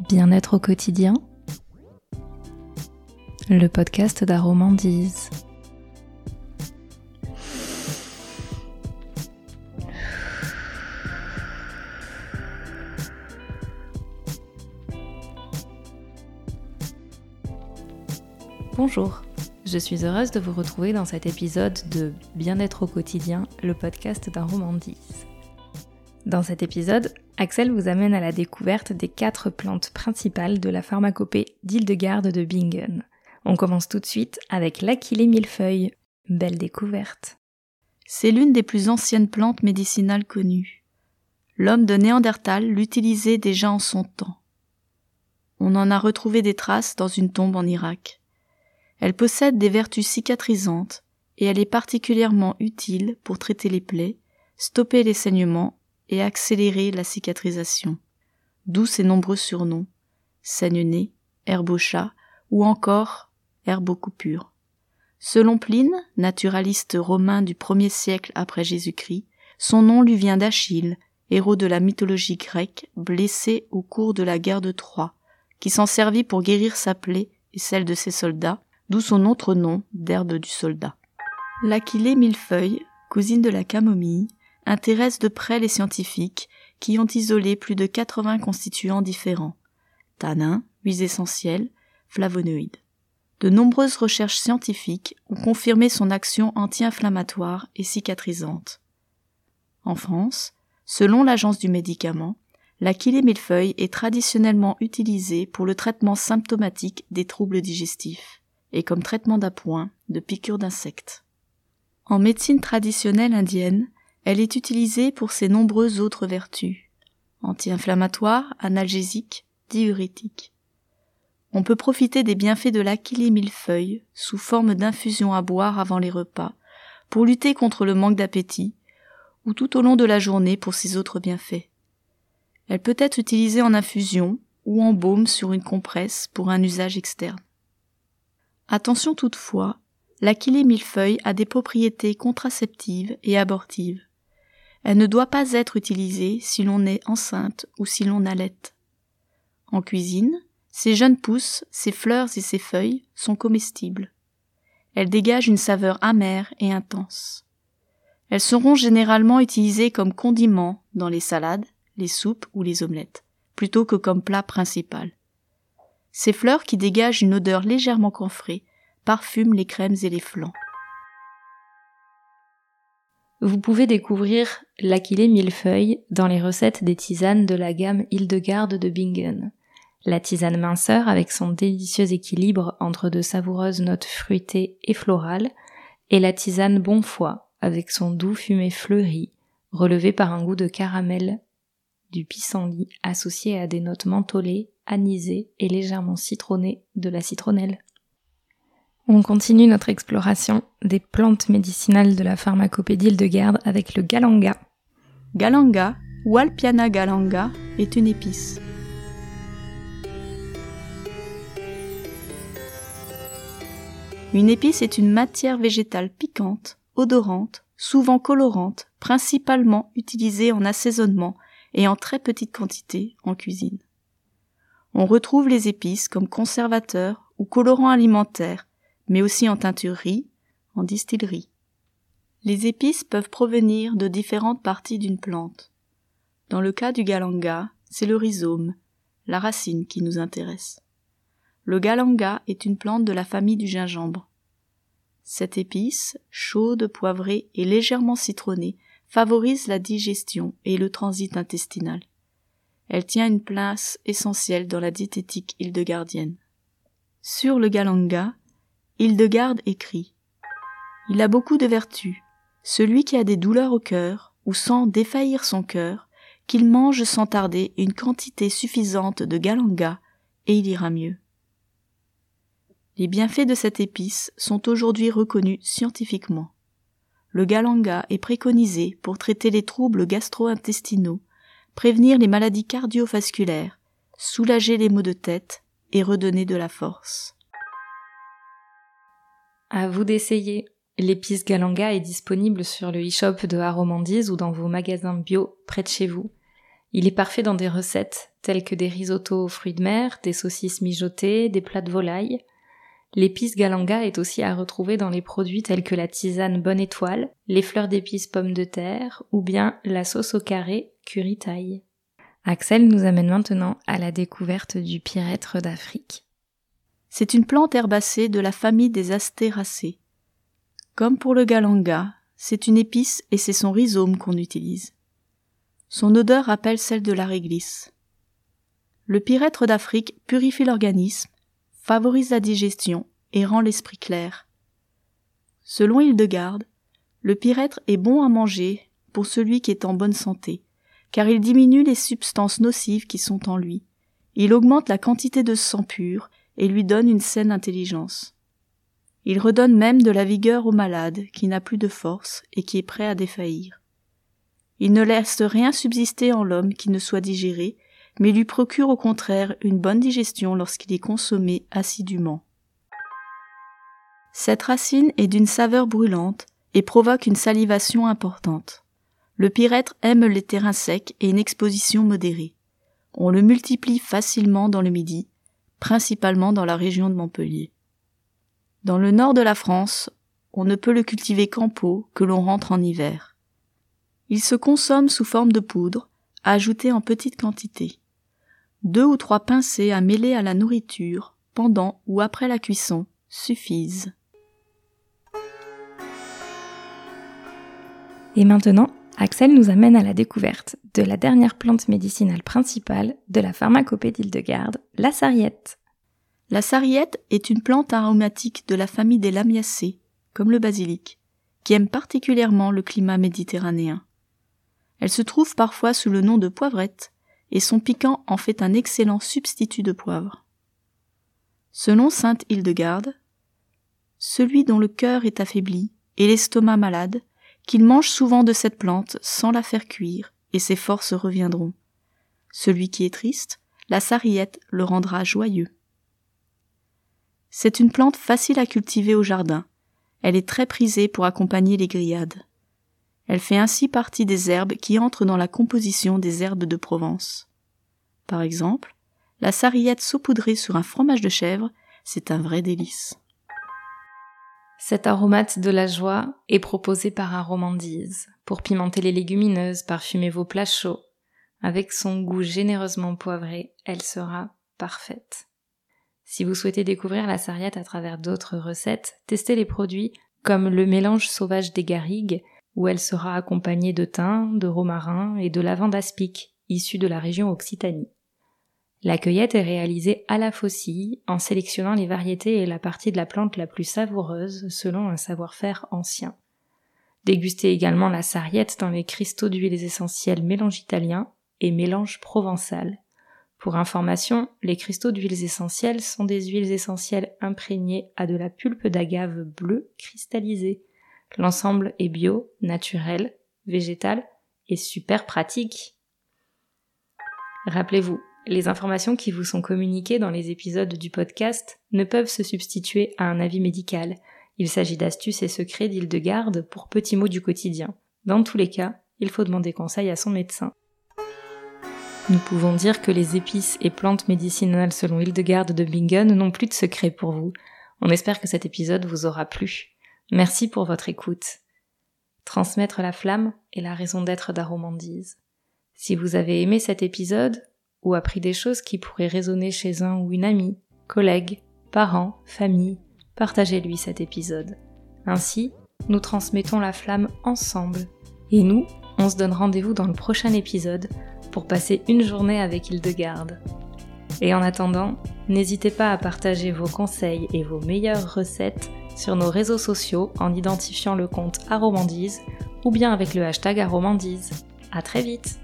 Bien-être au quotidien, le podcast d'Aromandise. Bonjour, je suis heureuse de vous retrouver dans cet épisode de Bien-être au quotidien, le podcast d'Aromandise. Dans cet épisode, Axel vous amène à la découverte des quatre plantes principales de la pharmacopée d'Hildegarde de Bingen. On commence tout de suite avec l'Achillée millefeuille. Belle découverte. C'est l'une des plus anciennes plantes médicinales connues. L'homme de Néandertal l'utilisait déjà en son temps. On en a retrouvé des traces dans une tombe en Irak. Elle possède des vertus cicatrisantes et elle est particulièrement utile pour traiter les plaies, stopper les saignements et accélérer la cicatrisation. D'où ses nombreux surnoms saigne-nez, herbe au chat ou encore herbe aux. Selon Pline, naturaliste romain du premier siècle après Jésus-Christ, son nom lui vient d'Achille, héros de la mythologie grecque, blessé au cours de la guerre de Troie, qui s'en servit pour guérir sa plaie et celle de ses soldats, d'où son autre nom d'herbe du soldat. L'Aquilée millefeuille, cousine de la camomille, intéresse de près les scientifiques qui ont isolé plus de 80 constituants différents tannins, huiles essentielles, flavonoïdes. De nombreuses recherches scientifiques ont confirmé son action anti-inflammatoire et cicatrisante. En France, selon l'Agence du médicament, l'achillée millefeuille est traditionnellement utilisée pour le traitement symptomatique des troubles digestifs et comme traitement d'appoint de piqûres d'insectes. En médecine traditionnelle indienne, elle est utilisée pour ses nombreuses autres vertus anti-inflammatoire, analgésique, diurétique. On peut profiter des bienfaits de l'achillée millefeuille sous forme d'infusion à boire avant les repas pour lutter contre le manque d'appétit ou tout au long de la journée pour ses autres bienfaits. Elle peut être utilisée en infusion ou en baume sur une compresse pour un usage externe. Attention toutefois, l'achillée millefeuille a des propriétés contraceptives et abortives. Elle ne doit pas être utilisée si l'on est enceinte ou si l'on allait. En cuisine, ces jeunes pousses, ses fleurs et ses feuilles sont comestibles. Elles dégagent une saveur amère et intense. Elles seront généralement utilisées comme condiments dans les salades, les soupes ou les omelettes, plutôt que comme plat principal. Ces fleurs qui dégagent une odeur légèrement camphrée parfument les crèmes et les flancs. Vous pouvez découvrir l'Aquilée millefeuille dans les recettes des tisanes de la gamme Hildegarde de Bingen. La tisane minceur avec son délicieux équilibre entre de savoureuses notes fruitées et florales, et la tisane Bonfoy avec son doux fumé fleuri, relevé par un goût de caramel, du pissenlit associé à des notes mentholées, anisées et légèrement citronnées de la citronnelle. On continue notre exploration des plantes médicinales de la pharmacopédie de garde avec le galanga. Galanga, ou Alpiana galanga, est une épice. Une épice est une matière végétale piquante, odorante, souvent colorante, principalement utilisée en assaisonnement et en très petite quantité en cuisine. On retrouve les épices comme conservateurs ou colorants alimentaires mais aussi en teinturerie, en distillerie. Les épices peuvent provenir de différentes parties d'une plante. Dans le cas du galanga, c'est le rhizome, la racine qui nous intéresse. Le galanga est une plante de la famille du gingembre. Cette épice, chaude, poivrée et légèrement citronnée, favorise la digestion et le transit intestinal. Elle tient une place essentielle dans la diététique hildegardienne. Sur le galanga, Hildegarde écrit Il a beaucoup de vertus. Celui qui a des douleurs au cœur, ou sent défaillir son cœur, qu'il mange sans tarder une quantité suffisante de galanga, et il ira mieux. Les bienfaits de cette épice sont aujourd'hui reconnus scientifiquement. Le galanga est préconisé pour traiter les troubles gastro-intestinaux, prévenir les maladies cardiovasculaires, soulager les maux de tête et redonner de la force. À vous d'essayer. L'épice Galanga est disponible sur le e-shop de Aromandise ou dans vos magasins bio près de chez vous. Il est parfait dans des recettes telles que des risottos aux fruits de mer, des saucisses mijotées, des plats de volaille. L'épice galanga est aussi à retrouver dans les produits tels que la tisane Bonne Étoile, les fleurs d'épices pommes de terre ou bien la sauce au carré curry thaï. Axel nous amène maintenant à la découverte du pyrètre d'Afrique. C'est une plante herbacée de la famille des astéracées. Comme pour le galanga, c'est une épice et c'est son rhizome qu'on utilise. Son odeur rappelle celle de la réglisse. Le pyrètre d'Afrique purifie l'organisme, favorise la digestion et rend l'esprit clair. Selon Hildegarde, le pyrètre est bon à manger pour celui qui est en bonne santé car il diminue les substances nocives qui sont en lui. Il augmente la quantité de sang pur et lui donne une saine intelligence. Il redonne même de la vigueur au malade qui n'a plus de force et qui est prêt à défaillir. Il ne laisse rien subsister en l'homme qui ne soit digéré, mais lui procure au contraire une bonne digestion lorsqu'il est consommé assidûment. Cette racine est d'une saveur brûlante et provoque une salivation importante. Le pyrètre aime les terrains secs et une exposition modérée. On le multiplie facilement dans le Midi, principalement dans la région de Montpellier. Dans le nord de la France, on ne peut le cultiver qu'en pot, que l'on rentre en hiver. Il se consomme sous forme de poudre, ajoutée en petite quantité. Deux ou trois pincées à mêler à la nourriture, pendant ou après la cuisson, suffisent. Et maintenant, Axel nous amène à la découverte de la dernière plante médicinale principale de la pharmacopée d'Île-de-Garde, la sarriette. La sarriette est une plante aromatique de la famille des lamiacées, comme le basilic, qui aime particulièrement le climat méditerranéen. Elle se trouve parfois sous le nom de poivrette, et son piquant en fait un excellent substitut de poivre. Selon sainte Hildegarde, celui dont le cœur est affaibli et l'estomac malade qu'il mange souvent de cette plante sans la faire cuire, et ses forces reviendront. Celui qui est triste, la sarriette le rendra joyeux. C'est une plante facile à cultiver au jardin. Elle est très prisée pour accompagner les grillades. Elle fait ainsi partie des herbes qui entrent dans la composition des herbes de Provence. Par exemple, la sarriette saupoudrée sur un fromage de chèvre, c'est un vrai délice. Cet aromate de la joie est proposé par Aromandise pour pimenter les légumineuses, parfumer vos plats chauds. Avec son goût généreusement poivré, elle sera parfaite. Si vous souhaitez découvrir la sarriette à travers d'autres recettes, testez les produits comme le mélange sauvage des garrigues, où elle sera accompagnée de thym, de romarin et de lavande aspic, issus de la région Occitanie. La cueillette est réalisée à la faucille en sélectionnant les variétés et la partie de la plante la plus savoureuse selon un savoir-faire ancien. Dégustez également la sarriette dans les cristaux d'huiles essentielles mélange italien et mélange provençal. Pour information, les cristaux d'huiles essentielles sont des huiles essentielles imprégnées à de la pulpe d'agave bleue cristallisée. L'ensemble est bio, naturel, végétal et super pratique. Rappelez-vous, les informations qui vous sont communiquées dans les épisodes du podcast ne peuvent se substituer à un avis médical. Il s'agit d'astuces et secrets d'île de garde pour petits mots du quotidien. Dans tous les cas, il faut demander conseil à son médecin. Nous pouvons dire que les épices et plantes médicinales selon Hildegarde de Bingen n'ont plus de secret pour vous. On espère que cet épisode vous aura plu. Merci pour votre écoute. Transmettre la flamme est la raison d'être d'Aromandise. Si vous avez aimé cet épisode, ou appris des choses qui pourraient résonner chez un ou une amie, collègue, parent, famille, partagez-lui cet épisode. Ainsi, nous transmettons la flamme ensemble. Et nous, on se donne rendez-vous dans le prochain épisode pour passer une journée avec Hildegarde. Et en attendant, n'hésitez pas à partager vos conseils et vos meilleures recettes sur nos réseaux sociaux en identifiant le compte Aromandise ou bien avec le hashtag Aromandise. À très vite!